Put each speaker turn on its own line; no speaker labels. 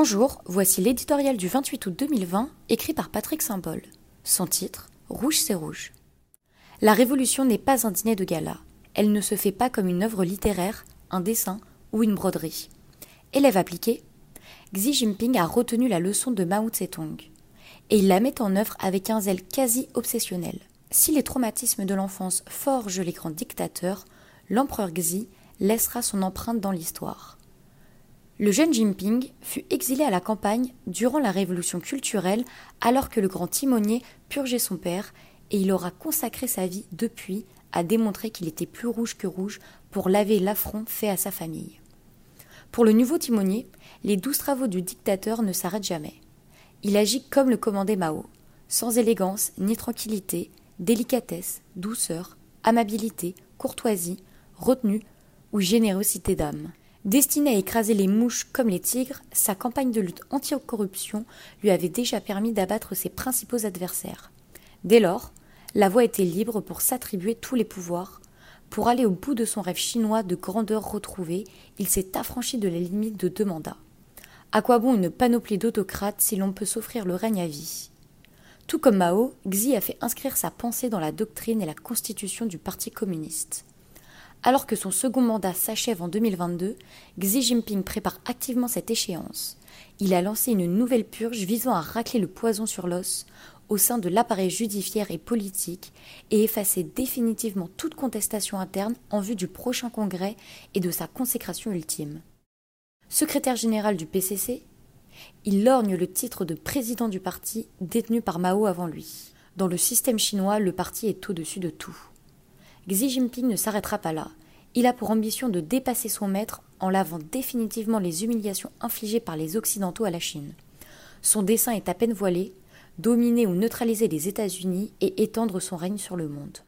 Bonjour, voici l'éditorial du 28 août 2020, écrit par Patrick Saint-Paul. Son titre Rouge c'est rouge. La révolution n'est pas un dîner de gala. Elle ne se fait pas comme une œuvre littéraire, un dessin ou une broderie. Élève appliqué, Xi Jinping a retenu la leçon de Mao Tse-tung. Et il la met en œuvre avec un zèle quasi obsessionnel. Si les traumatismes de l'enfance forgent les grands dictateurs, l'empereur Xi laissera son empreinte dans l'histoire. Le jeune Jinping fut exilé à la campagne durant la révolution culturelle alors que le grand timonier purgeait son père et il aura consacré sa vie depuis à démontrer qu'il était plus rouge que rouge pour laver l'affront fait à sa famille. Pour le nouveau timonier, les douze travaux du dictateur ne s'arrêtent jamais. Il agit comme le commandait Mao, sans élégance ni tranquillité, délicatesse, douceur, amabilité, courtoisie, retenue ou générosité d'âme. Destiné à écraser les mouches comme les tigres, sa campagne de lutte anti-corruption lui avait déjà permis d'abattre ses principaux adversaires. Dès lors, la voie était libre pour s'attribuer tous les pouvoirs. Pour aller au bout de son rêve chinois de grandeur retrouvée, il s'est affranchi de la limite de deux mandats. À quoi bon une panoplie d'autocrates si l'on peut s'offrir le règne à vie? Tout comme Mao, Xi a fait inscrire sa pensée dans la doctrine et la constitution du Parti communiste. Alors que son second mandat s'achève en 2022, Xi Jinping prépare activement cette échéance. Il a lancé une nouvelle purge visant à racler le poison sur l'os au sein de l'appareil judiciaire et politique et effacer définitivement toute contestation interne en vue du prochain congrès et de sa consécration ultime. Secrétaire général du PCC, il lorgne le titre de président du parti détenu par Mao avant lui. Dans le système chinois, le parti est au-dessus de tout. Xi Jinping ne s'arrêtera pas là. Il a pour ambition de dépasser son maître en lavant définitivement les humiliations infligées par les Occidentaux à la Chine. Son dessein est à peine voilé, dominer ou neutraliser les États-Unis et étendre son règne sur le monde.